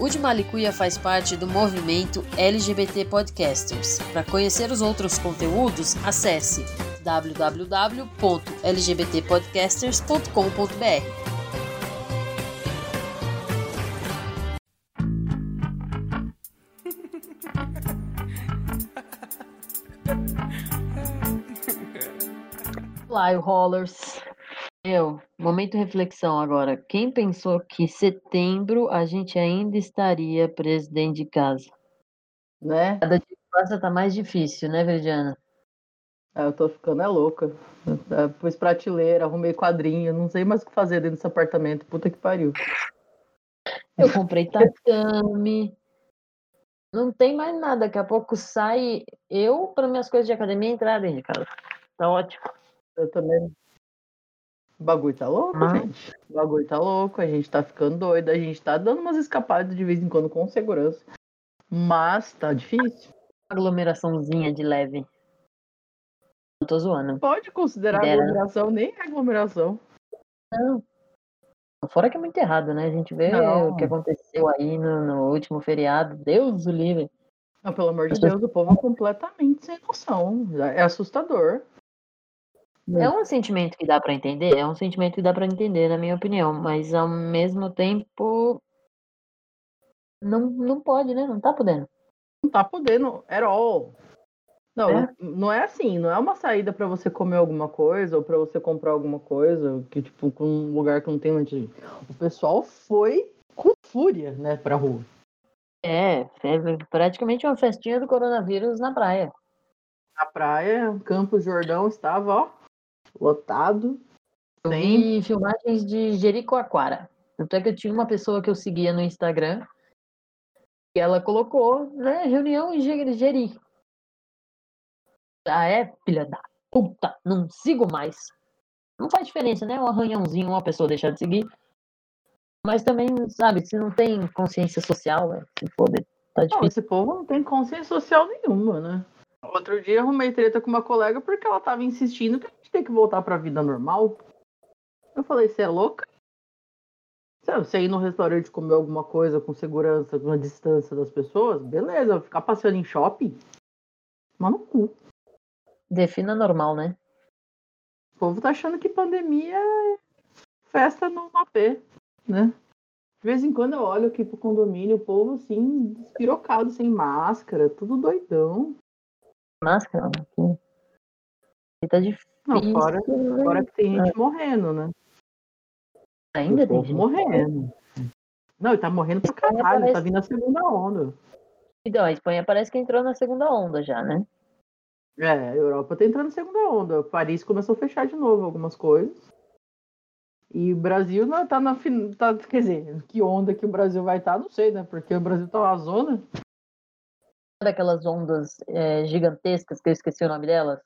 O de Malicuia faz parte do movimento LGBT Podcasters. Para conhecer os outros conteúdos, acesse www.lgbtpodcasters.com.br. Fly Rollers. Eu, momento reflexão agora. Quem pensou que setembro a gente ainda estaria preso dentro de casa? Né? Cada dia que passa tá mais difícil, né, Veridiana? Ah, eu tô ficando é louca. Eu pus prateleira, arrumei quadrinho, não sei mais o que fazer dentro desse apartamento. Puta que pariu. Eu comprei tatame. Não tem mais nada. Daqui a pouco sai eu para minhas coisas de academia entrar dentro de casa. Tá ótimo. Eu também. O bagulho tá louco, Ah. gente. O bagulho tá louco, a gente tá ficando doido, a gente tá dando umas escapadas de vez em quando com segurança. Mas tá difícil. Aglomeraçãozinha de leve. Não tô zoando. Pode considerar Dera. aglomeração, nem é aglomeração. Não. Fora que é muito errado, né? A gente vê Não. o que aconteceu aí no, no último feriado. Deus o livre. Não, pelo amor de Deus, o povo é completamente sem noção. É assustador. É um sentimento que dá pra entender, é um sentimento que dá pra entender, na minha opinião, mas ao mesmo tempo não, não pode, né? Não tá podendo. Não tá podendo at all. Não, É? não é assim, não é uma saída pra você comer alguma coisa ou pra você comprar alguma coisa, que tipo, com um lugar que não tem onde. ir. O pessoal foi com fúria, né, pra rua. É, é praticamente uma festinha do coronavírus na praia. Na praia, Campos Jordão estava, ó, lotado. Eu Tem. vi filmagens de Jericoacoara. Tanto é que eu tinha uma pessoa que eu seguia no Instagram e ela colocou, né, reunião em Jeri-. Ah, é, filha da puta, não sigo mais. Não faz diferença, né? Um arranhãozinho, uma pessoa deixar de seguir. Mas também, sabe, se não tem consciência social, é, se foda, tá Não, difícil. esse povo não tem consciência social nenhuma, né? Outro dia arrumei treta com uma colega porque ela tava insistindo que gente tem que voltar pra vida normal. Eu falei, você é louca? Você ir no restaurante comer alguma coisa com segurança, com a distância das pessoas, beleza, ficar passeando em shopping, mas no cu. Defina normal, né? O povo tá achando que pandemia é festa no AP, né? De vez em quando eu olho aqui pro condomínio, o povo assim, despirocado, sem máscara, tudo doidão. Máscara, aqui. Tá difícil. Não, fora, né? fora que tem gente morrendo, né? Ainda tem gente. morrendo. Não, ele tá morrendo pra caralho, tá parece- vindo a segunda onda. Então, a Espanha parece que entrou na segunda onda já, né? É, a Europa tá entrando na segunda onda. Paris começou a fechar de novo algumas coisas. E o Brasil não tá na tá, quer dizer, que onda que o Brasil vai estar, não sei, né? Porque o Brasil tá uma zona. daquelas ondas é, gigantescas, que eu esqueci o nome delas.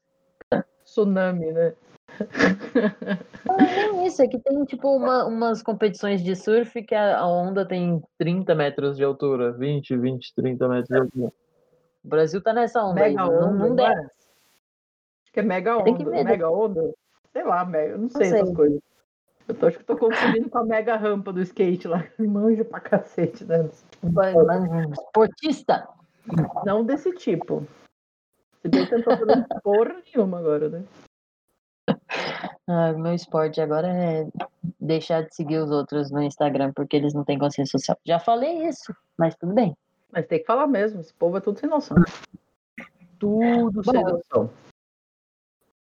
Tsunami, né? Não, é nem isso, é que tem tipo uma- umas competições de surf que a, a onda tem 30 metros de altura, 20, 20, 30 metros de altura. O Brasil tá nessa onda aí, Mega não, onda, não não é? Acho que é mega que onda. ver, né? Mega onda? Sei lá, mega, eu não sei, sei. essas coisas. Eu tô, acho que tô confundindo com a mega rampa do skate lá. Manja pra cacete, né? Esportista! Não desse tipo. Se bem que eu tô fazendo porra nenhuma agora, né? Ah, o meu esporte agora é deixar de seguir os outros no Instagram, porque eles não têm consciência social. Já falei isso, mas tudo bem. Mas tem que falar mesmo, esse povo é tudo sem noção. Tudo sem Bom. noção.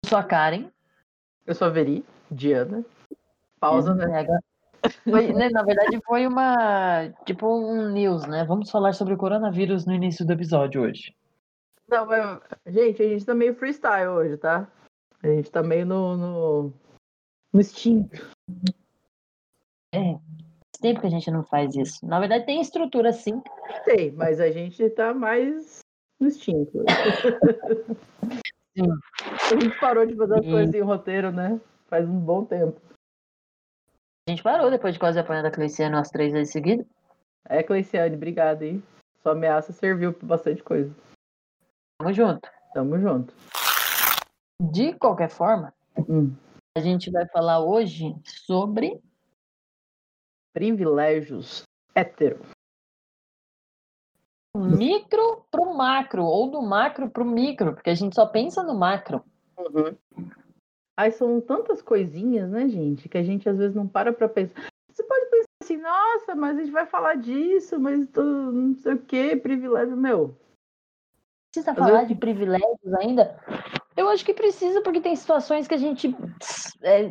Eu sou a Karen. Eu sou a Veri, Diana. Pausa, né? É, Foi, né, na verdade, foi uma. Tipo um news, né? Vamos falar sobre o coronavírus no início do episódio hoje. Não, mas, gente, a gente tá meio freestyle hoje, tá? A gente tá meio no, no, no instinto. É. Faz tempo que a gente não faz isso. Na verdade, tem estrutura sim. Sei, mas a gente tá mais no instinto. Sim. A gente parou de fazer as E- coisas em roteiro, né? Faz um bom tempo. A gente parou depois de quase apanhar da Cleiciano as três vezes seguidas. É, Cleiciane, obrigado, hein? Sua ameaça serviu pra bastante coisa. Tamo junto. Tamo junto. De qualquer forma, Hum. a gente vai falar hoje sobre Privilégios hétero. micro pro macro, ou do macro pro micro, porque a gente só pensa no macro. Uhum. Aí são tantas coisinhas, né, gente, que a gente às vezes não para pra pensar. Você pode pensar assim, nossa, mas a gente vai falar disso, mas não sei o que, privilégio meu. Precisa às falar de privilégios ainda? Eu acho que precisa, porque tem situações que a gente. É...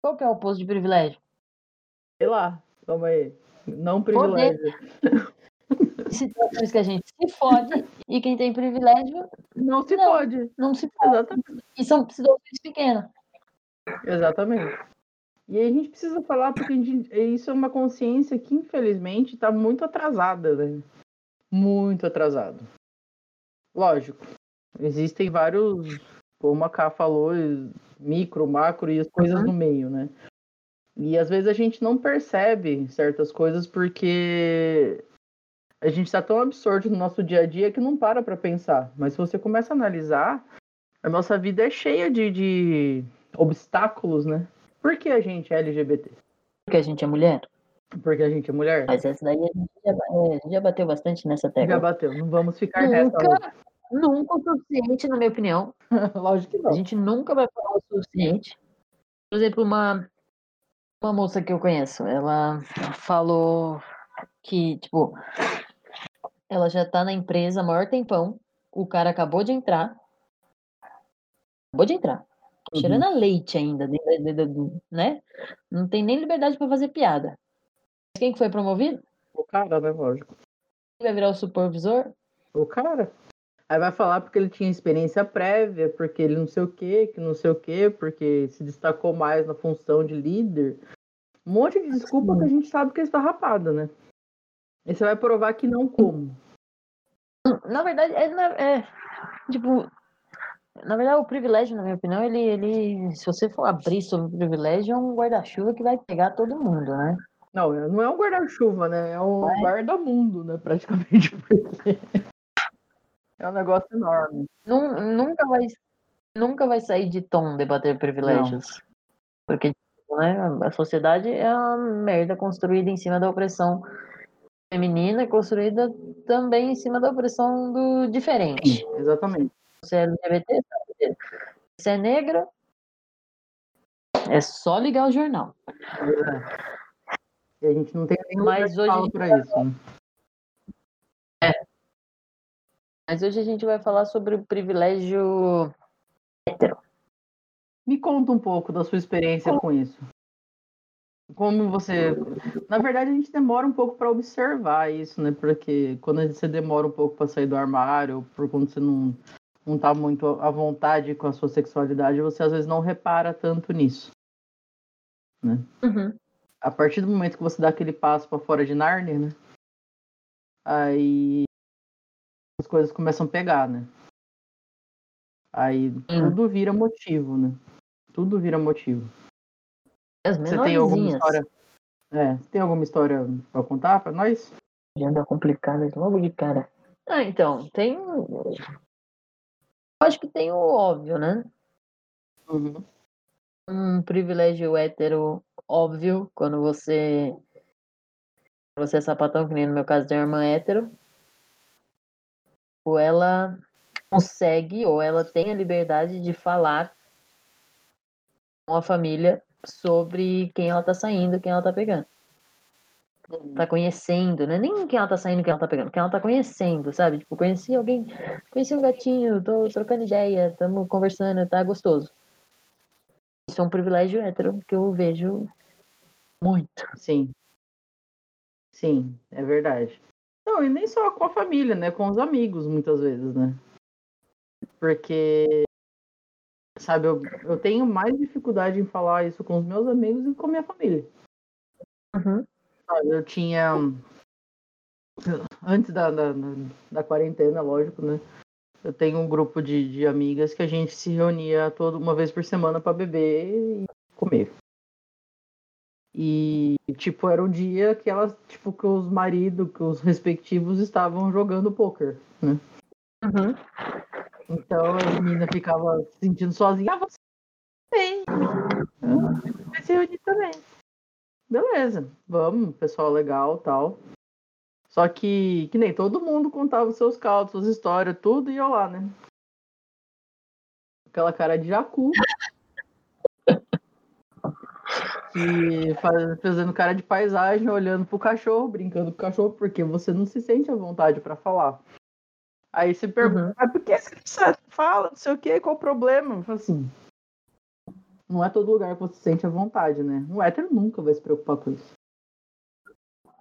Qual que é o oposto de privilégio? Sei lá, calma aí. Não privilégio. Situações que a gente se fode e quem tem privilégio. Não se não, fode. Não se fode. Exatamente. E são situações pequenas. Exatamente. E aí a gente precisa falar porque gente, isso é uma consciência que, infelizmente, está muito atrasada, né? Muito atrasada. Lógico, existem vários, como a Ká falou, micro, macro e as coisas uhum. no meio, né? E às vezes a gente não percebe certas coisas porque a gente está tão absorto no nosso dia a dia que não para para pensar. Mas se você começa a analisar, a nossa vida é cheia de, de obstáculos, né? Por que a gente é LGBT? Porque a gente é mulher? Porque a gente é mulher? Mas essa daí a gente já, é, a gente já bateu bastante nessa tecla. Já bateu, não vamos ficar nunca, nessa. Nunca o suficiente, na minha opinião. Lógico que não. A gente nunca vai falar o suficiente. Por exemplo, uma, uma moça que eu conheço, ela falou que, tipo, ela já tá na empresa há maior tempão. O cara acabou de entrar. Acabou de entrar. Uhum. Cheirando a leite ainda, né? Não tem nem liberdade para fazer piada. Quem que foi promovido? O cara, né? Lógico. Quem vai virar o supervisor? O cara. Aí vai falar porque ele tinha experiência prévia, porque ele não sei o quê, que não sei o quê, porque se destacou mais na função de líder. Um monte de desculpa Sim. que a gente sabe que é esfarrapada, né? E você vai provar que não como. Na verdade, é, é, tipo, na verdade, o privilégio, na minha opinião, ele, ele se você for abrir sobre o privilégio, é um guarda-chuva que vai pegar todo mundo, né? Não, não é um guarda-chuva, né? É um é. guarda-mundo, né? Praticamente. é um negócio enorme. Nunca vai, nunca vai sair de tom debater privilégios. Não. Porque né, a sociedade é uma merda construída em cima da opressão feminina, construída também em cima da opressão do diferente. Sim, exatamente. Você é LGBT, você é negra, é só ligar o jornal. É. E a gente não tem nenhum Mas hoje para isso. Né? É. Mas hoje a gente vai falar sobre o privilégio hétero. Me conta um pouco da sua experiência com isso. Como você. Na verdade, a gente demora um pouco para observar isso, né? Porque quando você demora um pouco para sair do armário, por quando você não, não tá muito à vontade com a sua sexualidade, você às vezes não repara tanto nisso. Né? Uhum a partir do momento que você dá aquele passo para fora de Narnia, né? Aí as coisas começam a pegar, né? Aí hum. tudo vira motivo, né? Tudo vira motivo. As você tem alguma história? É, tem alguma história para contar para nós? Anda complicada logo de cara. Ah, então, tem. Acho que tem o óbvio, né? Uhum. Um privilégio hétero óbvio quando você você é sapatão, que nem no meu caso uma irmã hétero, ou ela consegue, ou ela tem a liberdade de falar com a família sobre quem ela tá saindo, quem ela tá pegando. Uhum. Tá conhecendo, né? Nem quem ela tá saindo, quem ela tá pegando, quem ela tá conhecendo, sabe? Tipo, conheci alguém, conheci um gatinho, tô trocando ideia, estamos conversando, tá gostoso. Isso é um privilégio hétero que eu vejo muito. Sim. Sim, é verdade. Não, e nem só com a família, né? Com os amigos, muitas vezes, né? Porque, sabe, eu, eu tenho mais dificuldade em falar isso com os meus amigos que com a minha família. Uhum. Eu tinha. Antes da, da, da quarentena, lógico, né? Eu tenho um grupo de, de amigas que a gente se reunia toda uma vez por semana para beber e comer. E, tipo, era um dia que elas, tipo, que os maridos, que os respectivos estavam jogando poker, né? Uhum. Então a menina ficava se sentindo sozinha. Ah, você também. Vai se reunir também. Beleza, vamos, pessoal legal tal. Só que, que nem todo mundo contava os seus causos, suas histórias, tudo, e eu lá, né? Aquela cara de jacu. Fazendo cara de paisagem, olhando pro cachorro, brincando com o cachorro, porque você não se sente à vontade para falar. Aí você pergunta, uhum. mas por que você fala, não sei o que, qual o problema? Eu falo assim, não é todo lugar que você se sente à vontade, né? Um hétero nunca vai se preocupar com isso.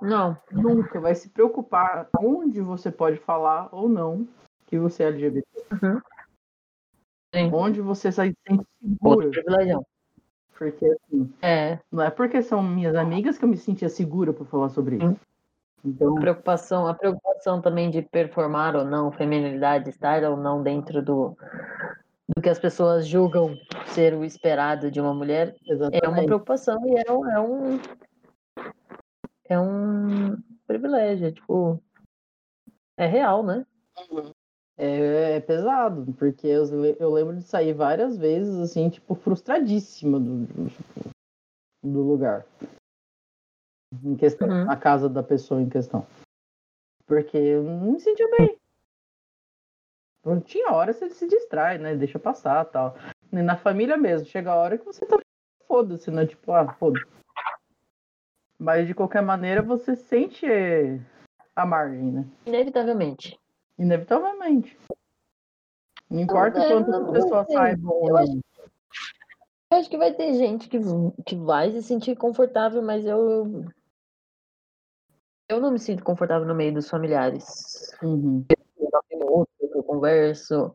Não. Nunca vai se preocupar onde você pode falar ou não que você é LGBT. Uhum. Onde você se sente seguro. Porque assim, é. não é porque são minhas amigas que eu me sentia segura para falar sobre isso. Então... A preocupação, a preocupação também de performar ou não, feminilidade, estar ou não dentro do, do que as pessoas julgam ser o esperado de uma mulher, Exatamente. é uma preocupação e é um, é um, é um privilégio, é tipo, é real, né? Uhum. É, é, pesado, porque eu, eu lembro de sair várias vezes, assim, tipo, frustradíssima do, tipo, do lugar. Em questão, uhum. na casa da pessoa em questão. Porque eu não me sentia bem. Não tinha hora você se distrai, né? Deixa passar tal. E na família mesmo, chega a hora que você tá foda-se, né? Tipo, ah, foda Mas de qualquer maneira você sente a margem, né? Inevitavelmente. Inevitavelmente. Não importa é, quantas não, pessoas não saibam. Eu acho, eu acho que vai ter gente que, que vai se sentir confortável, mas eu. Eu não me sinto confortável no meio dos familiares. Uhum. Eu, eu converso.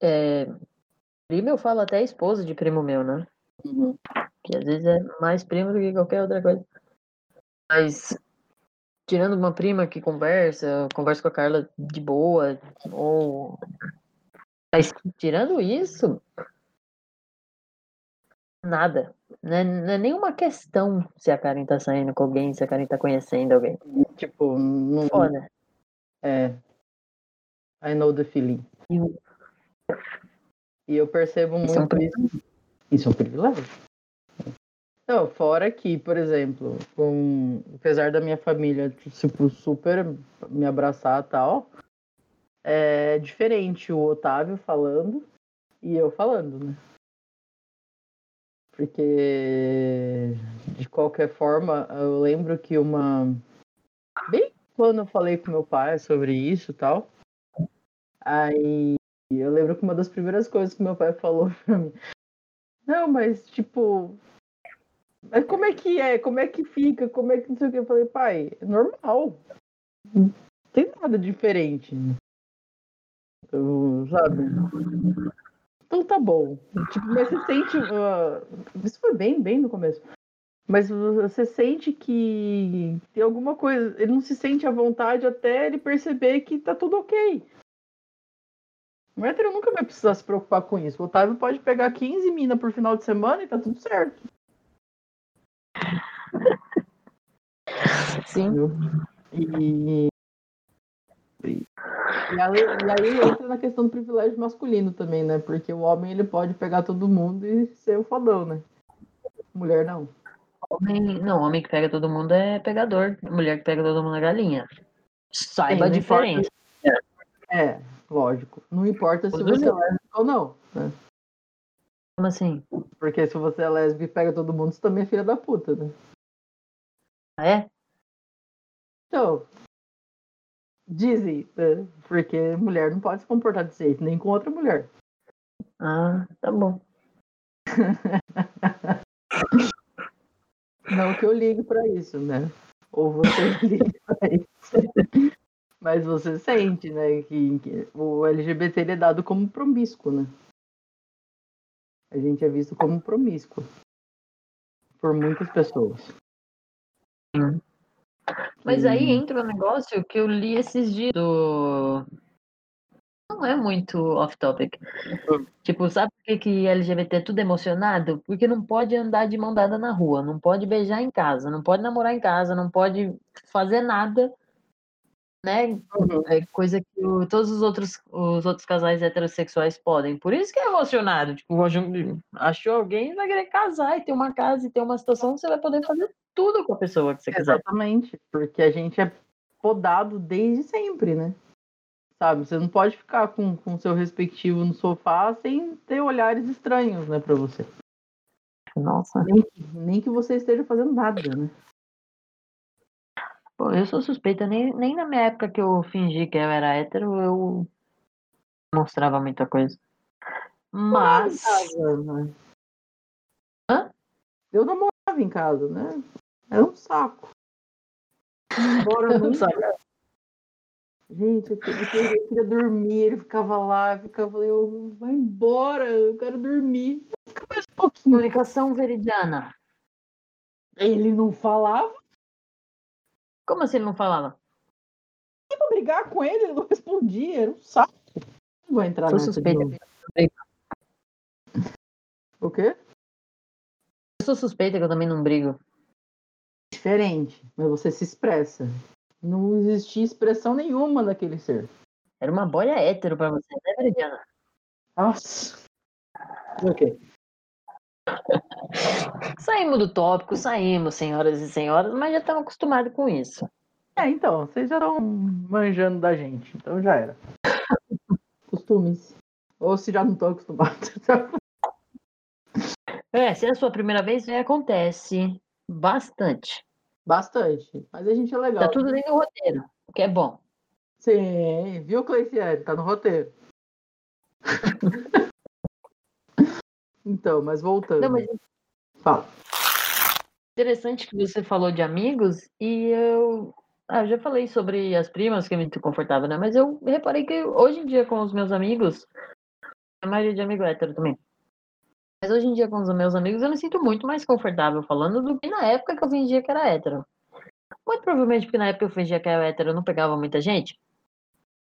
É, primo eu falo até esposa de primo meu, né? Uhum. Que às vezes é mais primo do que qualquer outra coisa. Mas tirando uma prima que conversa, conversa com a Carla de boa, ou. Mas tirando isso, nada. Não é, não é nenhuma questão se a Karen tá saindo com alguém, se a Karen tá conhecendo alguém. Tipo, não. Foda. É. I know the feeling. E eu percebo muito isso. É um isso é um privilégio. Não, fora que, por exemplo, com, apesar da minha família tipo, super me abraçar e tal, é diferente o Otávio falando e eu falando, né? Porque, de qualquer forma, eu lembro que uma. Bem quando eu falei com meu pai sobre isso e tal, aí eu lembro que uma das primeiras coisas que meu pai falou pra mim. Não, mas tipo, mas como é que é? Como é que fica? Como é que não sei o que? Eu falei, pai, é normal. Não tem nada diferente. Eu, sabe? Então tá bom. Tipo, mas você sente. Uh, isso foi bem, bem no começo. Mas você sente que tem alguma coisa. Ele não se sente à vontade até ele perceber que tá tudo ok. O hétero nunca vai precisar se preocupar com isso. O Otávio pode pegar 15 minas por final de semana e tá tudo certo. Sim. E, e, aí, e aí entra na questão do privilégio masculino também, né? Porque o homem ele pode pegar todo mundo e ser o fodão, né? Mulher não. Homem, não, homem que pega todo mundo é pegador. Mulher que pega todo mundo é galinha. Saiba Sim, a diferença. Importa... É, lógico. Não importa se você é lésbica ou não. Né? Como assim? Porque se você é lésbica e pega todo mundo, você também é filha da puta, né? Ah, é? Então, dizem, né? porque mulher não pode se comportar desse jeito, nem com outra mulher. Ah, tá bom. não que eu ligue para isso, né? Ou você ligue pra isso. Mas você sente, né, que, que o LGBT é dado como promíscuo, né? A gente é visto como promíscuo por muitas pessoas. Sim. Mas aí entra um negócio que eu li esses dias do. Não é muito off-topic. Tipo, sabe por que, que LGBT é tudo emocionado? Porque não pode andar de mão dada na rua, não pode beijar em casa, não pode namorar em casa, não pode fazer nada né? Uhum. É coisa que o- todos os outros, os outros casais heterossexuais podem. Por isso que é emocionado. Tipo, achou alguém, vai querer casar e ter uma casa e ter uma situação você vai poder fazer tudo com a pessoa que você quiser. Exatamente, porque a gente é podado desde sempre, né? Sabe, você não pode ficar com o seu respectivo no sofá sem ter olhares estranhos, né, pra você. Nossa. Nem que, nem que você esteja fazendo nada, né? Pô, eu sou suspeita, nem, nem na minha época que eu fingi que eu era hétero, eu mostrava muita coisa. Mas. Casa, né? Eu não morava em casa, né? Era um saco. Embora nunca. Sabe? Gente, eu queria, eu queria dormir, ele ficava lá, eu ficava, eu, vai embora, eu quero dormir. Fica mais um pouquinho. Comunicação veridiana. Ele não falava, Como assim ele não falava? eu ia brigar com ele, ele não respondia, era um saco. Não vou entrar Sou nessa suspeita. O quê? Eu sou suspeita que eu também não brigo. Diferente, mas você se expressa. Não existia expressão nenhuma daquele ser. Era uma boia hétero pra você, né, veridiana? Nossa. O quê? Saímos do tópico, saímos, senhoras e senhores, mas já estamos acostumados com isso. É, então, vocês já estão manjando da gente, então já era. Costumes. Ou se já não estão acostumados. É, se é a sua primeira vez, acontece bastante. Bastante. Mas a gente é legal. Tá tudo dentro do roteiro, o que é bom. Sim, viu, Cleiciane? Tá no roteiro. então, mas voltando. Não, mas Fala. interessante que você falou de amigos e eu. Ah, eu já falei sobre as primas que é muito confortável, né? Mas eu reparei que hoje em dia com os meus amigos, a maioria de amigo hétero também. Mas hoje em dia com os meus amigos eu me sinto muito mais confortável falando do que na época que eu fingia que era hétero. Muito provavelmente porque na época eu fingia que era hétero eu não pegava muita gente.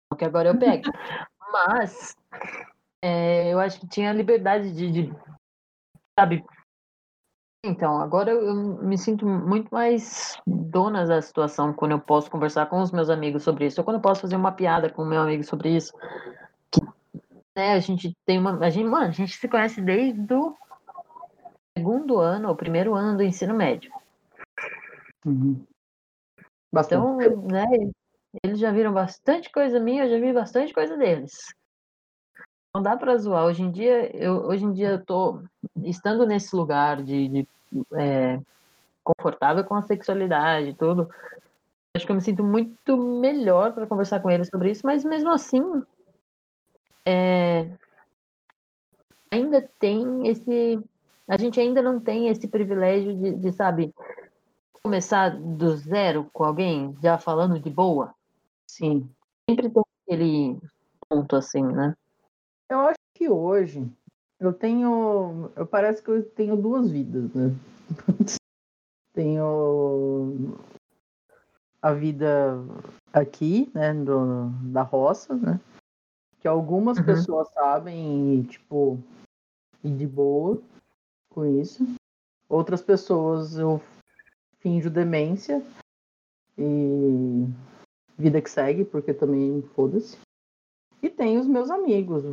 Porque agora eu pego. Mas é, eu acho que tinha liberdade de, de sabe, então, agora eu eu me sinto muito mais dona da situação quando eu posso conversar com os meus amigos sobre isso, ou quando eu posso fazer uma piada com o meu amigo sobre isso. Né, a gente tem uma. A gente, mano, a gente se conhece desde o segundo ano, ou primeiro ano do ensino médio. Uhum. Bastante. Então, né, eles já viram bastante coisa minha, eu já vi bastante coisa deles. Não dá pra zoar. Hoje em dia, eu, hoje em dia eu tô estando nesse lugar de, de, é, confortável com a sexualidade e tudo. Acho que eu me sinto muito melhor para conversar com eles sobre isso, mas mesmo assim, é, ainda tem esse. A gente ainda não tem esse privilégio de, de, sabe, começar do zero com alguém, já falando de boa. Sim. Sempre tem aquele ponto assim, né? Eu acho que hoje eu tenho. Eu parece que eu tenho duas vidas, né? tenho a vida aqui, né, do, da roça, né? Que algumas Uhum. pessoas sabem e, tipo, e de boa com isso. Outras pessoas eu finjo demência e vida que segue, porque também foda-se. E tem os meus amigos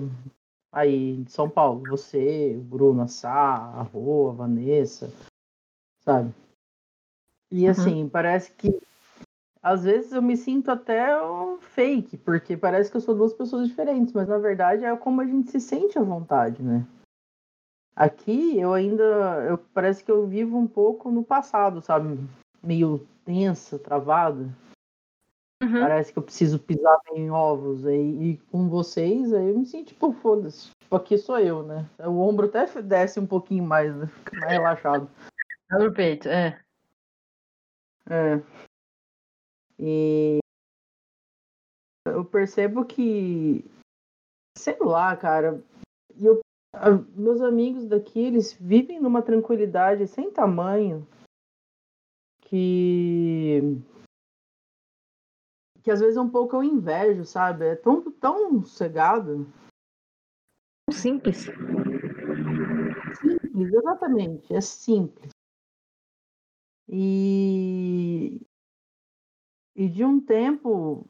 aí de São Paulo, você, o Bruno, a Sá, a Rô, a Vanessa, sabe? E assim, parece que às vezes eu me sinto até um fake, porque parece que eu sou duas pessoas diferentes, mas na verdade é como a gente se sente à vontade, né? Aqui eu ainda, eu parece que eu vivo um pouco no passado, sabe? Meio tensa, travada. Uhum. Parece que eu preciso pisar em ovos aí e com vocês, aí eu me sinto tipo, foda-se. Tipo, aqui sou eu, né? O ombro até desce um pouquinho mais, né? Fica mais relaxado. Abre o peito, é. É. E eu percebo que, sei lá, cara, e eu, a- meus amigos daqui, eles vivem numa tranquilidade sem tamanho que que às vezes é um pouco eu invejo, sabe? É tão, tão cegado. Simples. Simples, exatamente, é simples. E, e de um tempo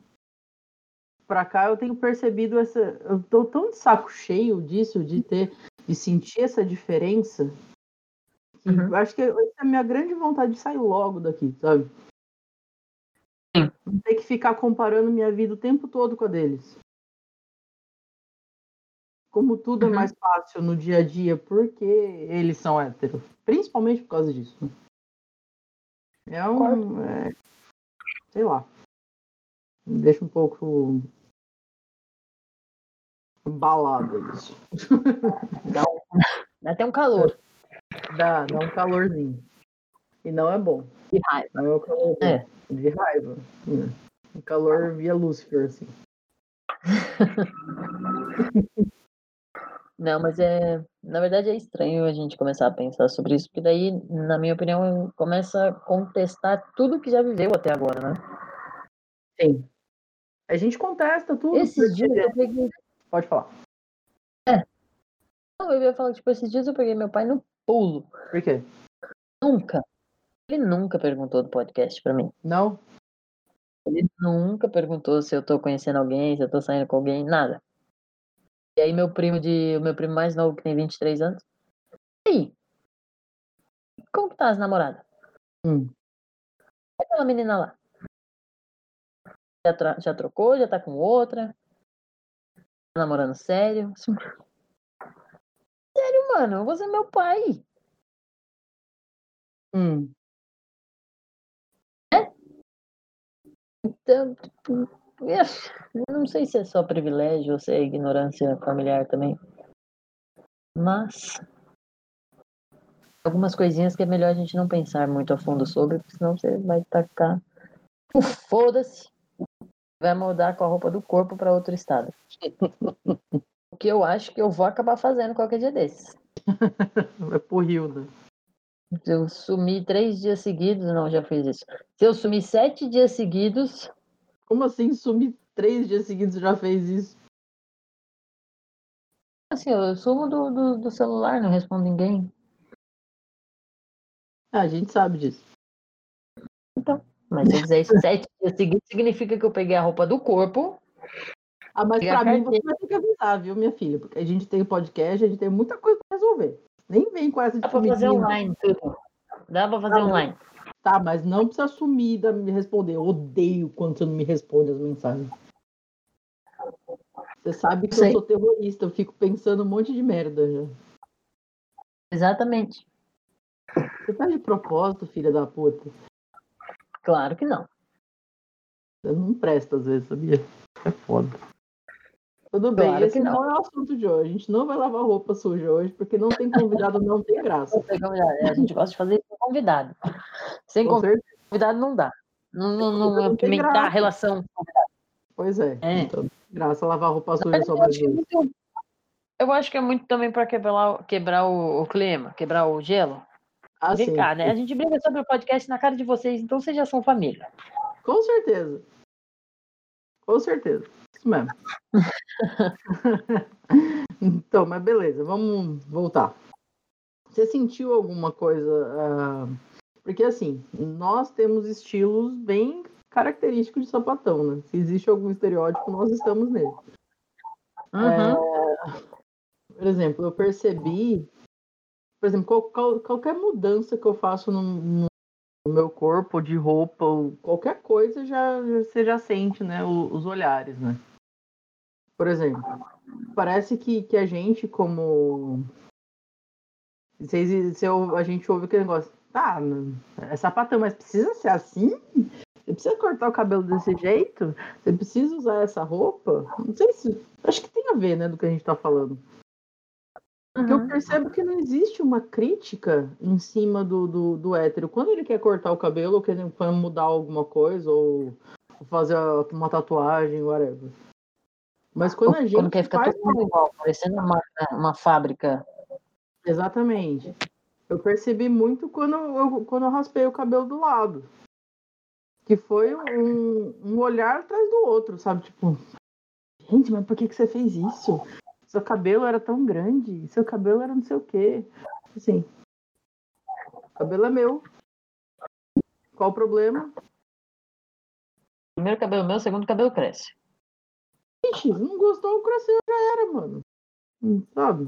pra cá, eu tenho percebido essa. Eu tô tão de saco cheio disso, de ter, de sentir essa diferença. Que Uhum. eu Acho que essa é a minha grande vontade de sair logo daqui, sabe? Sim. Não ter que ficar comparando minha vida o tempo todo com a deles. Como tudo Uhum. é mais fácil no dia a dia, porque eles são héteros. Principalmente por causa disso. É um. é, sei lá. Me deixa um pouco. embalado isso. Dá, um- dá até um calor Dá, dá um calorzinho. E não é bom. de raiva. Não é o calor. É. de raiva. Um calor via Lúcifer, assim. Não, mas é. Na verdade é estranho a gente começar a pensar sobre isso, porque daí, na minha opinião, começa a contestar tudo que já viveu até agora, né? Sim. A gente contesta tudo. Esses dias eu peguei. Pode falar. Não, eu ia falar, tipo, esses dias eu peguei meu pai no pulo. Por quê? Nunca. Ele nunca perguntou do podcast pra mim. Não? Ele nunca perguntou se eu tô conhecendo alguém, se eu tô saindo com alguém, nada. E aí meu primo de. O meu primo mais novo, que tem 23 anos. E aí? Como que tá as namoradas? Hum. Aquela menina lá? Já, já trocou, já tá com outra? Tá namorando sério? Sério, mano, você é meu pai. Hum. Então, tipo, é, eu não sei se é só privilégio ou se é ignorância familiar também. Mas algumas coisinhas que é melhor a gente não pensar muito a fundo sobre, porque senão você vai tacar. o Foda-se. Vai mudar com a roupa do corpo para outro estado. O que eu acho que eu vou acabar fazendo qualquer dia desses. É pro Rio, né? Se eu sumir três dias seguidos, não, já fiz isso. Se eu sumir sete dias seguidos, Como assim sumir três dias seguidos já fez isso? assim, eu sumo do, do, do celular, não respondo ninguém. Ah, a gente sabe disso. Mas se eu fizer isso sete dias seguidos, significa que eu peguei a roupa do corpo. Ah, mas pra mim você vai ter que avisar, viu, minha filha? Porque a gente tem podcast, a gente tem muita coisa pra resolver. Nem vem com essa de Dá pra fazer online tudo. Dá pra fazer Tá online. Tá, mas não precisa sumir e me responder. Eu odeio quando você não me responde as mensagens. Você sabe que Sei. eu sou terrorista, eu fico pensando um monte de merda já. Exatamente. Você tá de propósito, filha da puta. Claro que não. Você não presta às vezes, sabia? É foda. Tudo bem, Claro esse não. não. é o assunto de hoje. A gente não vai lavar roupa suja hoje, porque não tem convidado, não tem graça. Não tem convidado. É, A gente gosta de fazer isso com convidado. Sem certeza. convidado não dá. Não, não, Não não a relação. Pois é. É. Então, graça lavar roupa suja só Eu mais acho, que é muito, eu acho que é muito também para quebrar, o- quebrar o, o clima, quebrar o gelo. Ah, Vem sim. cá, né? A gente briga sobre o podcast na cara de vocês, então vocês já são família. Com certeza. Com certeza. Isso mesmo. então, mas beleza, vamos voltar. Você sentiu alguma coisa? ah, Porque assim, nós temos estilos bem característicos de sapatão, né? Se existe algum estereótipo, nós estamos nele. Uhum. Por exemplo, eu percebi, por exemplo, qual- qual- qualquer mudança que eu faço no, no- meu corpo, de roupa, ou qualquer coisa, já, você já sente, né, o- os olhares, né? Por exemplo, parece que, que a gente, como. Vocês, se eu- a gente ouve aquele negócio, tá, é sapatão, mas precisa ser assim? Você precisa cortar o cabelo desse jeito? Você precisa usar essa roupa? Não sei se. Acho que tem a ver, né, do que a gente tá falando. Porque eu Uhum. percebo que não existe uma crítica em cima do, do, do hétero. Quando ele quer cortar o cabelo, ou quer mudar alguma coisa, ou fazer uma tatuagem, whatever. Mas quando a gente Quando quer ficar faz todo mundo igual, parecendo uma, uma fábrica. Exatamente. Eu percebi muito quando eu, quando eu raspei o cabelo do lado. Que foi um, um olhar atrás do outro, sabe? Tipo, gente, mas por que, que você fez isso? Seu cabelo era tão grande, seu cabelo era não sei o quê. Assim, o cabelo é meu. Qual o problema? Primeiro cabelo meu, segundo cabelo cresce. Ixi, não gostou, o coração já era, mano. Hum, sabe?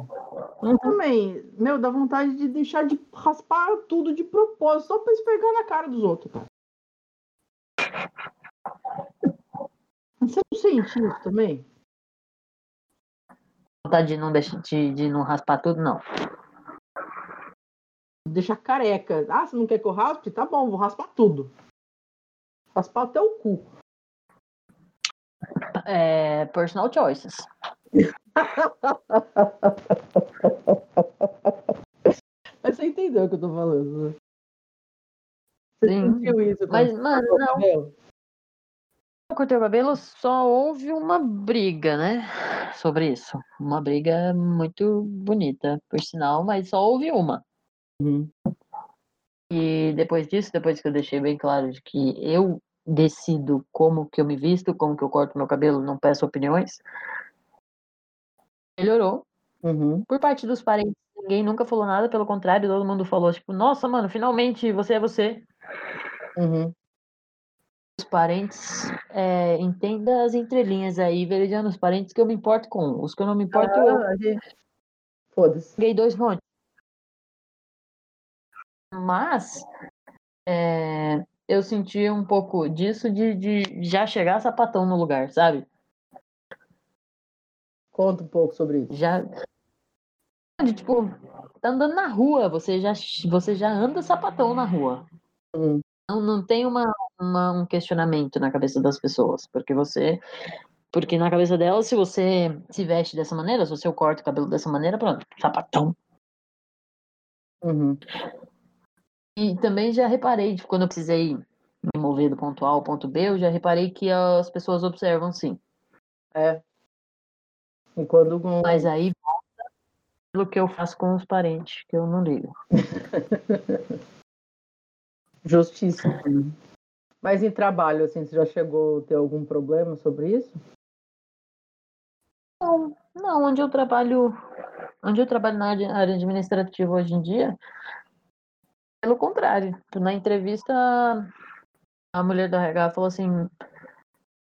Eu também, meu, dá vontade de deixar de raspar tudo de propósito, só pra esfregar na cara dos outros, cara. Você não sente isso também? Vontade de não, deixar, de, de não raspar tudo, não. Deixar careca. Ah, você não quer que eu raspe? Tá bom, vou raspar tudo. Raspar até o cu. É, personal choices. Mas você entendeu o que eu tô falando, né? Você Sim. sentiu isso? Mas, mano, não. cabelo? Eu cortei o cabelo, só houve uma briga, né? Sobre isso. Uma briga muito bonita, por sinal, mas só houve uma. Uhum. E depois disso, depois que eu deixei bem claro de que eu decido como que eu me visto, como que eu corto meu cabelo, não peço opiniões, melhorou. Uhum. Por parte dos parentes, ninguém nunca falou nada, pelo contrário, todo mundo falou, tipo, nossa, mano, finalmente você é você. Uhum. Os parentes, é, entenda as entrelinhas aí, veridiando os parentes que eu me importo com. Os que eu não me importo, eu Ah, gente. Foda-se. peguei dois montes. Mas é, eu senti um pouco disso de, de já chegar sapatão no lugar, sabe? Conta um pouco sobre isso. Já. De, tipo, tá andando na rua, você já, você já anda sapatão na rua. Uhum. Não, não tem uma, uma- um questionamento na cabeça das pessoas, porque você. Porque na cabeça delas, se você se veste dessa maneira, se você corta o cabelo dessa maneira, pronto, sapatão. Uhum. E também já reparei, de quando eu precisei me mover do ponto A ao ponto B, eu já reparei que as pessoas observam sim. É. E quando. Mas aí volta pelo que eu faço com os parentes, que eu não ligo. Justiça. Mas em trabalho, assim, você já chegou a ter algum problema sobre isso? Não, não, onde eu trabalho, onde eu trabalho na área administrativa hoje em dia, pelo contrário. Na entrevista, a mulher da RH falou assim,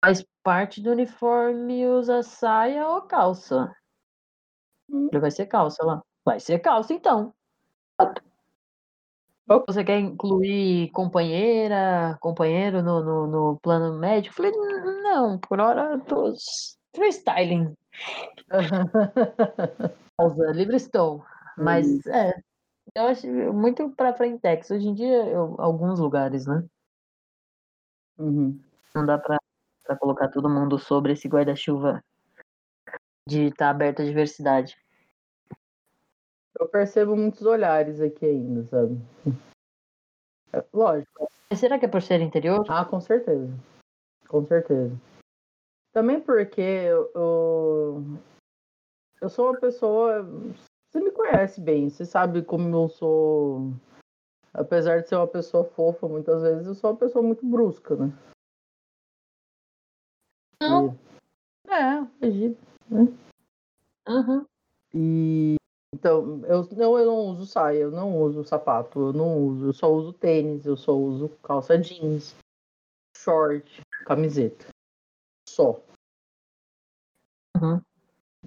faz parte do uniforme usa saia ou calça. Hum. Vai ser calça lá. Vai ser calça, então. Você quer incluir companheira, companheiro no, no, no plano médico? Eu falei, não, por hora tô freestyling. Livre estou. Mas é, eu acho muito pra frentex. Hoje em dia, eu, alguns lugares, né? Uhum. Não dá pra, pra colocar todo mundo sobre esse guarda-chuva de estar aberto à diversidade. Eu percebo muitos olhares aqui ainda, sabe? É, lógico. Mas será que é por ser interior? Ah, com certeza. Com certeza. Também porque eu, eu, eu sou uma pessoa. Você me conhece bem, você sabe como eu sou. Apesar de ser uma pessoa fofa, muitas vezes eu sou uma pessoa muito brusca, né? Não. E- É, Egito. Uhum. E então, eu não, eu não uso saia, eu não uso sapato, eu não uso, eu só uso tênis, eu só uso calça jeans, short, camiseta. Só. Uhum.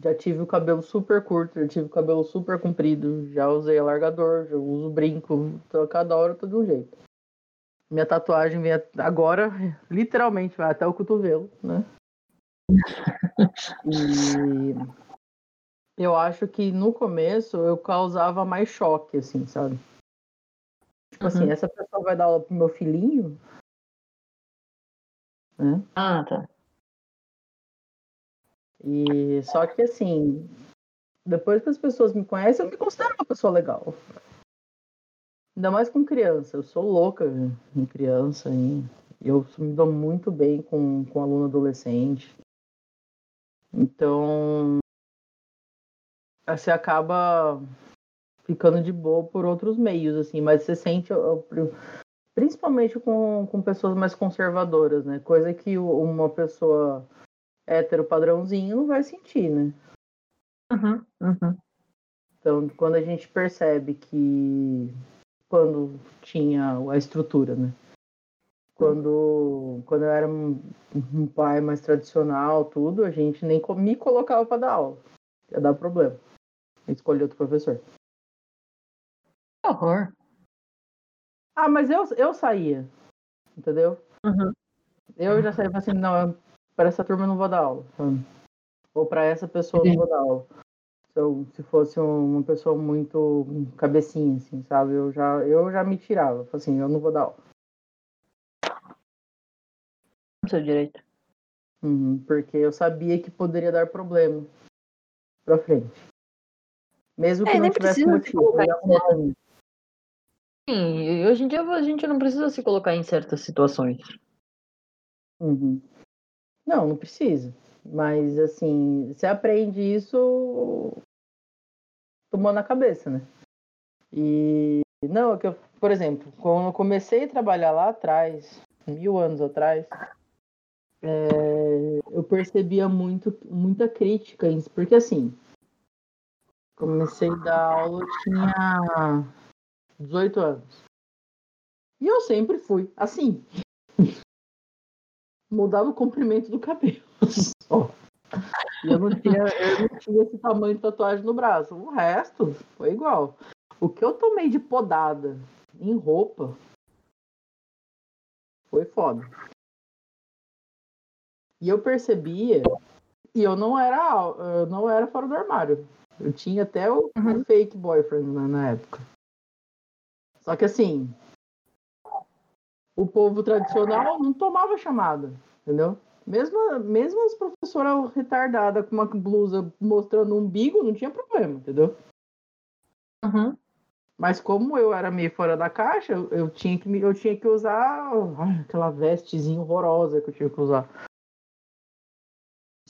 Já tive o cabelo super curto, já tive o cabelo super comprido, já usei alargador, já uso brinco, então cada hora eu tô de um jeito. Minha tatuagem vem agora, literalmente, vai até o cotovelo, né? E eu acho que no começo eu causava mais choque, assim, sabe? Tipo assim, Uhum. essa pessoa vai dar aula pro meu filhinho? Né? Ah, tá. E só que assim, depois que as pessoas me conhecem, eu me considero uma pessoa legal. Ainda mais com criança. Eu sou louca em criança e eu me dou muito bem com, com aluno adolescente. Então, você acaba ficando de boa por outros meios, assim, mas você sente, principalmente com, com pessoas mais conservadoras, né? Coisa que uma pessoa hétero padrãozinho não vai sentir, né? Uhum. Uhum. Então, quando a gente percebe que quando tinha a estrutura, né? Quando, quando eu era um, pai mais tradicional, tudo, a gente nem me colocava para dar aula. Ia dar problema. Escolher outro professor. Que horror. Ah, mas eu, eu saía. Entendeu? Uhum. Eu já saía assim, não, para essa turma eu não vou dar aula. Ou para essa pessoa eu não vou dar aula. Se, eu, se fosse uma pessoa muito cabecinha, assim, sabe? Eu já, eu já me tirava. Assim, eu não vou dar aula. Seu direito. Uhum, porque eu sabia que poderia dar problema pra frente. Mesmo que É, não tivesse motivo. Sim, hoje em dia a gente não precisa se colocar em certas situações. Uhum. Não, não precisa. Mas, assim, você aprende isso tomando na cabeça, né? E, não, é que eu, por exemplo, quando eu comecei a trabalhar lá atrás, mil anos atrás, é, eu percebia muito, muita crítica, porque, assim, comecei a dar aula, eu tinha 18 anos. E eu sempre fui assim. Mudava o comprimento do cabelo. E eu não, tinha, eu não tinha esse tamanho de tatuagem no braço. O resto foi igual. O que eu tomei de podada em roupa foi foda. E eu percebia e eu não era eu não era fora do armário. Eu tinha até o, Uhum. fake boyfriend na, na época. Só que assim, o povo tradicional não tomava chamada, entendeu? Mesmo, mesmo as professoras retardadas com uma blusa mostrando um umbigo, não tinha problema, entendeu? Uhum. Mas como eu era meio fora da caixa, eu, tinha, que, eu tinha que usar ai, aquela vestezinha horrorosa que eu tinha que usar.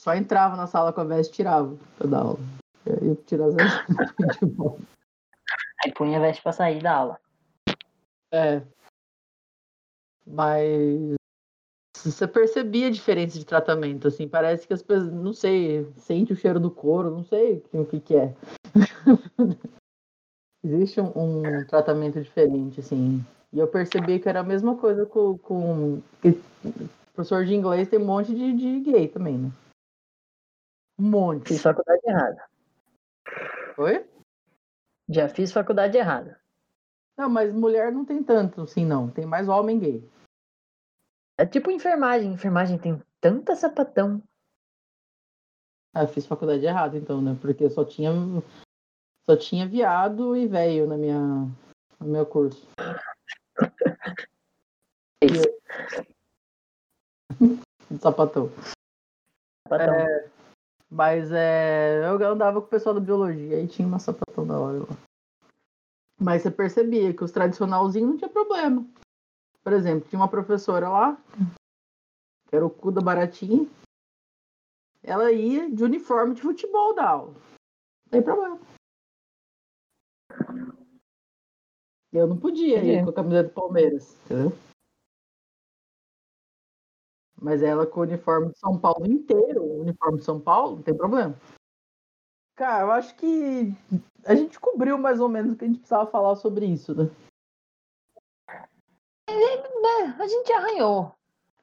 Só entrava na sala com a veste e tirava pra dar aula. Eu tirava as vestes de volta. Aí punha a veste pra sair da aula. É. Mas você percebia a diferença de tratamento, assim, parece que as pessoas, não sei, sente o cheiro do couro, não sei o que, que é. Existe um, um tratamento diferente, assim. E eu percebi que era a mesma coisa com. com professor de inglês tem um monte de, de gay também, né? Um monte. Fiz faculdade errada. Oi? Já fiz faculdade errada. Não, mas mulher não tem tanto, assim, não. Tem mais homem gay. É tipo enfermagem. Enfermagem tem tanta sapatão. Ah, eu fiz faculdade errada, então, né? Porque só tinha só tinha viado e velho na minha no meu curso. Isso. Sapatão. Sapatão. Mas é, eu andava com o pessoal da biologia, aí tinha uma sapatão da hora lá. Mas você percebia que os tradicionalzinhos não tinha problema. Por exemplo, tinha uma professora lá, que era o cu da baratinha. Ela ia de uniforme de futebol da aula. Não tem problema. Eu não podia ir Entendi. com a camiseta do Palmeiras, entendeu? Mas ela com o uniforme de São Paulo inteiro, o uniforme de São Paulo, não tem problema. Cara, eu acho que a gente cobriu mais ou menos o que a gente precisava falar sobre isso, né? É, a gente arranhou.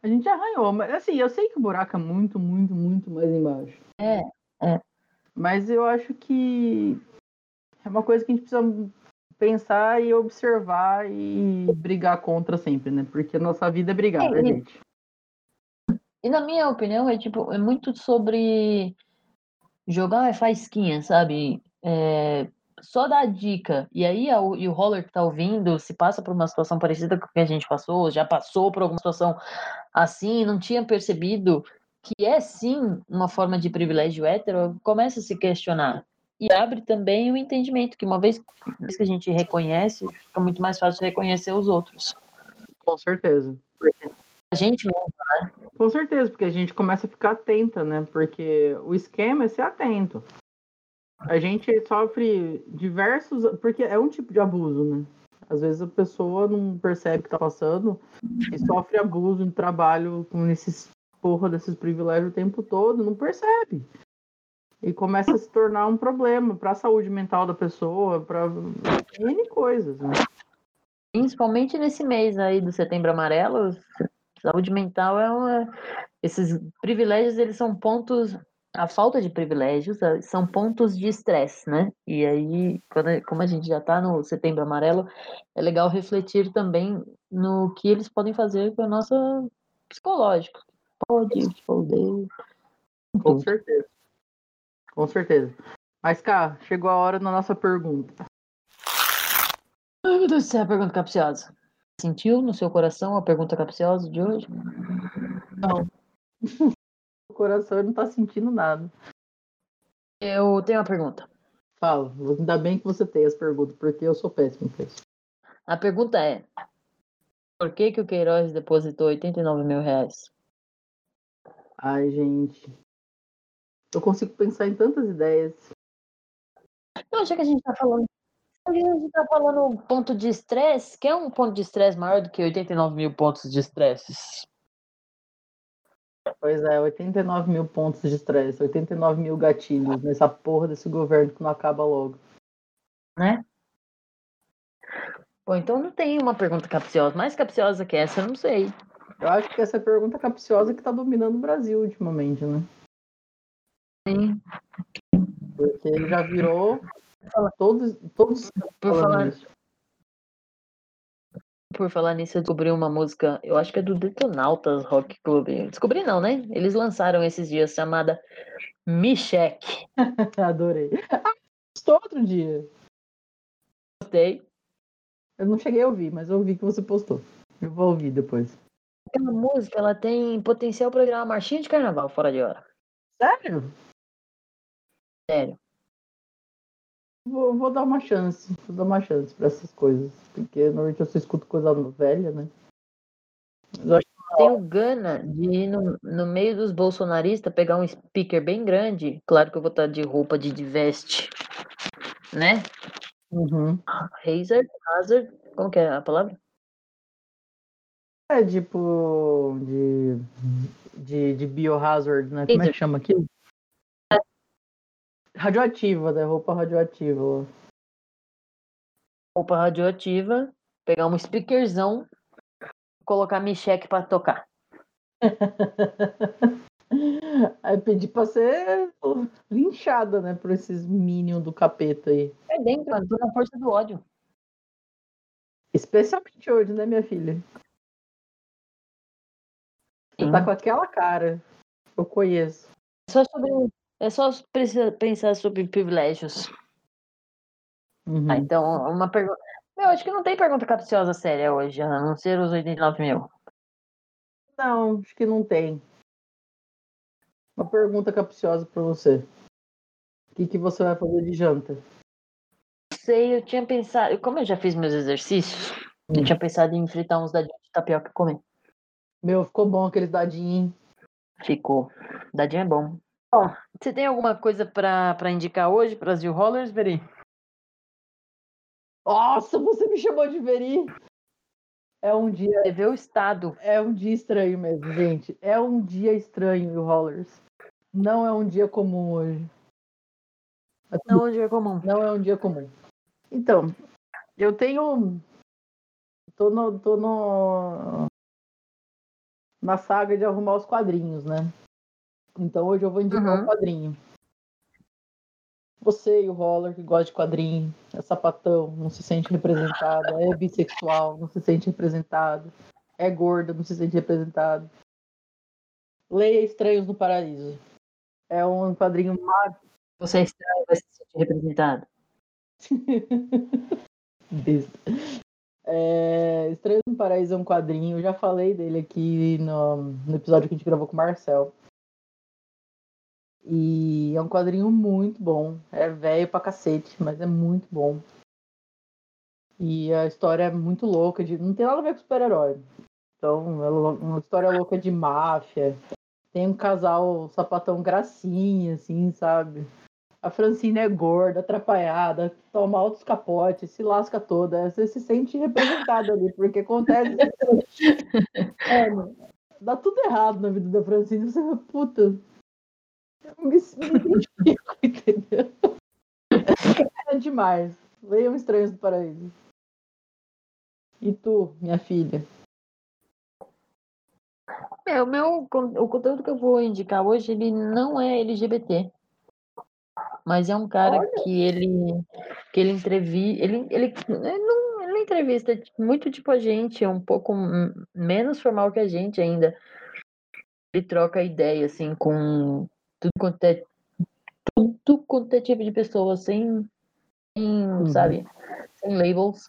A gente arranhou, mas assim, eu sei que o buraco é muito, muito, muito mais embaixo. É, é. Mas eu acho que é uma coisa que a gente precisa pensar e observar e brigar contra sempre, né? Porque a nossa vida é brigar, É, né, gente? E na minha opinião, é tipo, é muito sobre jogar faísquinha, sabe? É, só dar dica. E aí a- e o roller que tá ouvindo, se passa por uma situação parecida com o que a gente passou, já passou por alguma situação assim, não tinha percebido que é sim uma forma de privilégio hétero, começa a se questionar. E abre também o entendimento que uma vez uma que a gente reconhece, fica muito mais fácil reconhecer os outros. Com certeza. A gente mesmo, Com certeza, porque a gente começa a ficar atenta, né? Porque o esquema é ser atento. A gente sofre diversos. Porque é um tipo de abuso, né? Às vezes a pessoa não percebe o que tá passando e sofre abuso no trabalho com esses porra desses privilégios o tempo todo, não percebe. E começa a se tornar um problema para a saúde mental da pessoa, para N coisas, né? principalmente nesse mês aí do Setembro Amarelo, Saúde mental é uma. Esses privilégios, eles são pontos. A falta de privilégios eh, são pontos de estresse, né? E aí, quando, como a gente já está no setembro amarelo, é legal refletir também no que eles podem fazer com o nosso psicológico. Pode, poder. Com certeza. Com certeza. Mas, cá, chegou a hora da nossa pergunta. Ai, meu Deus do céu, a pergunta capciosa. Sentiu no seu coração a pergunta capciosa de hoje? Não. o coração não tá sentindo nada. Eu tenho uma pergunta. Fala, ainda bem que você tem as perguntas, porque eu sou péssimo com isso. A pergunta é: por que, que o Queiroz depositou 89 mil reais? Ai, gente. Eu consigo pensar em tantas ideias. Eu achei que a gente tá falando a gente tá falando ponto de estresse. Quer um ponto de estresse maior do que 89 mil pontos de estresse? Pois é, 89 mil pontos de estresse, 89 mil gatilhos nessa porra desse governo que não acaba logo. Né? Bom, então não tem uma pergunta capciosa. Mais capciosa que essa, eu não sei. Eu acho que essa é a pergunta capciosa que tá dominando o Brasil ultimamente, né? Sim. Porque ele já virou Todos, todos por falar, nisso. por falar nisso, eu descobri uma música, eu acho que é do Detonautas Rock Club. Descobri não, né? Eles lançaram esses dias chamada Michek. Adorei. Ah, outro dia. Gostei. Eu não cheguei a ouvir, mas eu ouvi que você postou. Eu vou ouvir depois. Aquela música, ela tem potencial para virar uma marchinha de carnaval fora de hora. Sério? Sério. Vou, vou dar uma chance, vou dar uma chance pra essas coisas. Porque normalmente eu só escuto coisa velha, né? Tenho gana de ir no, no meio dos bolsonaristas, pegar um speaker bem grande. Claro que eu vou estar de roupa de veste, né? Uhum. Hazard, hazard, como que é a palavra? É tipo de, de, de biohazard, né? Como é que chama aquilo? Radioativa, né? Roupa radioativa. Roupa radioativa, pegar um speakerzão, colocar Micheque pra tocar. aí pedir pra ser linchada, né? Por esses minions do capeta aí. É dentro, eu tô na força do ódio. Especialmente hoje, né, minha filha? Você tá com aquela cara. Eu conheço. Só sobre é só pensar sobre privilégios. Uhum. Ah, então, uma pergunta. Eu acho que não tem pergunta capciosa séria hoje, a não ser os 89 mil. Não, acho que não tem. Uma pergunta capciosa para você. O que, que você vai fazer de janta? Sei, eu tinha pensado. Como eu já fiz meus exercícios, hum. eu tinha pensado em fritar uns dadinhos de tapioca e comer. Meu, ficou bom aqueles dadinhos. Ficou. Dadinho é bom. Bom, você tem alguma coisa para indicar hoje, Brasil Rollers, Veri? Nossa, você me chamou de Veri. É um dia. Você vê o estado. É um dia estranho mesmo, gente. É um dia estranho, o Rollers. Não é um dia comum hoje. Não é um dia comum. Não é um dia comum. Então, eu tenho. Tô no. Tô no. Na saga de arrumar os quadrinhos, né? Então hoje eu vou indicar uhum. um quadrinho. Você e o Roller que gosta de quadrinho, é sapatão, não se sente representado, é bissexual, não se sente representado, é gorda, não se sente representado. Leia Estranhos no Paraíso. É um quadrinho mágico. Você é estranho, vai se sentir representado. é, Estranhos no Paraíso é um quadrinho, eu já falei dele aqui no, no episódio que a gente gravou com o Marcel. E é um quadrinho muito bom. É velho pra cacete, mas é muito bom. E a história é muito louca, de... não tem nada a ver com super-herói. Então, é uma história louca de máfia. Tem um casal sapatão gracinha, assim, sabe? A Francine é gorda, atrapalhada, toma altos capotes, se lasca toda. Você se sente representada ali, porque acontece. é, dá tudo errado na vida da Francine. Você puta, eu me, identifico, entendeu? É demais. Leiam Estranhos do Paraíso. E tu, minha filha? É, o meu o conteúdo que eu vou indicar hoje, ele não é LGBT. Mas é um cara Olha. que ele que ele entrevista, ele, ele, ele, não, ele entrevista muito tipo a gente, é um pouco menos formal que a gente ainda. Ele troca ideia assim com tudo quanto é tudo quanto é tipo de pessoa, sem, sem uhum. sabe, sem labels.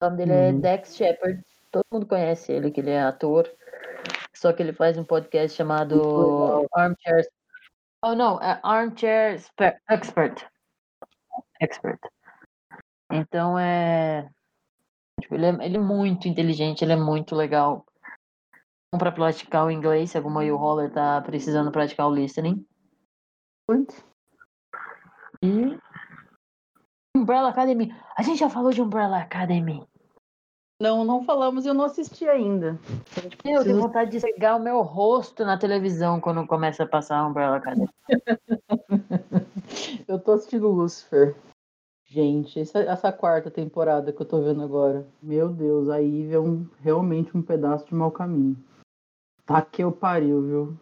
O nome dele é uhum. é Dex Shepard. Todo mundo conhece ele, que ele é ator. Só que ele faz um podcast chamado Armchair. Oh, não, é Armchair Expert. Expert. Então é. Tipo, ele, é ele é muito inteligente, ele é muito legal. Para praticar o inglês, se alguma o Holler tá precisando praticar o listening. E. Umbrella Academy. A gente já falou de Umbrella Academy. Não, não falamos e eu não assisti ainda. Precisa... Eu tenho vontade de pegar o meu rosto na televisão quando começa a passar a Umbrella Academy. eu tô assistindo Lucifer. Gente, essa, essa, quarta temporada que eu tô vendo agora. Meu Deus, a Eve é um, realmente um pedaço de mau caminho. Tá que eu pariu, viu?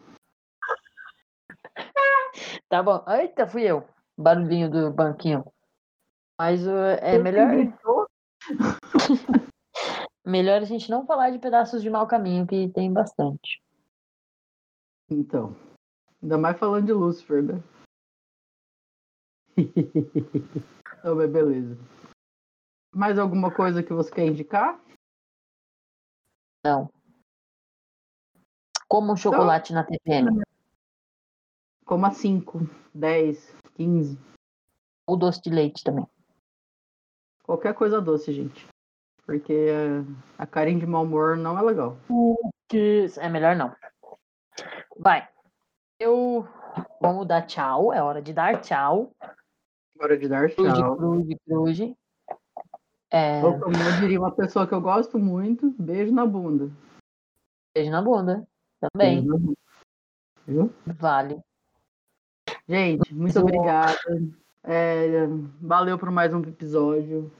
Tá bom. Eita, fui eu. Barulhinho do banquinho. Mas uh, é melhor. Melhor a gente não falar de pedaços de mau caminho, que tem bastante. Então. Ainda mais falando de Lucifer, né? então, beleza. Mais alguma coisa que você quer indicar? Não. Como um chocolate então, na TPM. Como a 5, 10, 15. Ou doce de leite também. Qualquer coisa doce, gente. Porque a Karen de mau humor não é legal. É melhor não. Vai. Eu. Vamos dar tchau. É hora de dar tchau. Hora de dar tchau. Cruze, cruze. É... Como eu diria uma pessoa que eu gosto muito, beijo na bunda. Beijo na bunda. Também. Viu? Vale. Gente, muito obrigada. É, valeu por mais um episódio.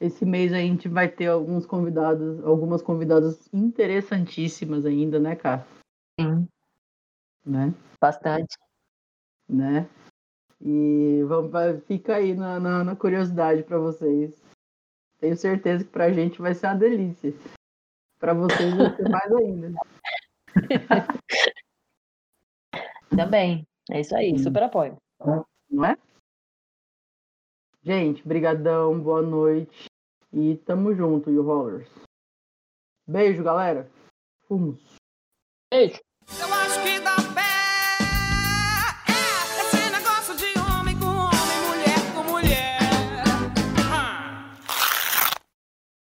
Esse mês a gente vai ter alguns convidados, algumas convidadas interessantíssimas ainda, né, cara? Sim. Né? Bastante. Né? E vamos, fica aí na, na, na curiosidade para vocês. Tenho certeza que pra gente vai ser uma delícia. Para vocês vai ser mais ainda. Também. É isso aí, super apoio. Não é? Gente, brigadão, boa noite. E tamo junto, e o Rollers. Beijo, galera. Fumos. Beijo. Eu acho que dá.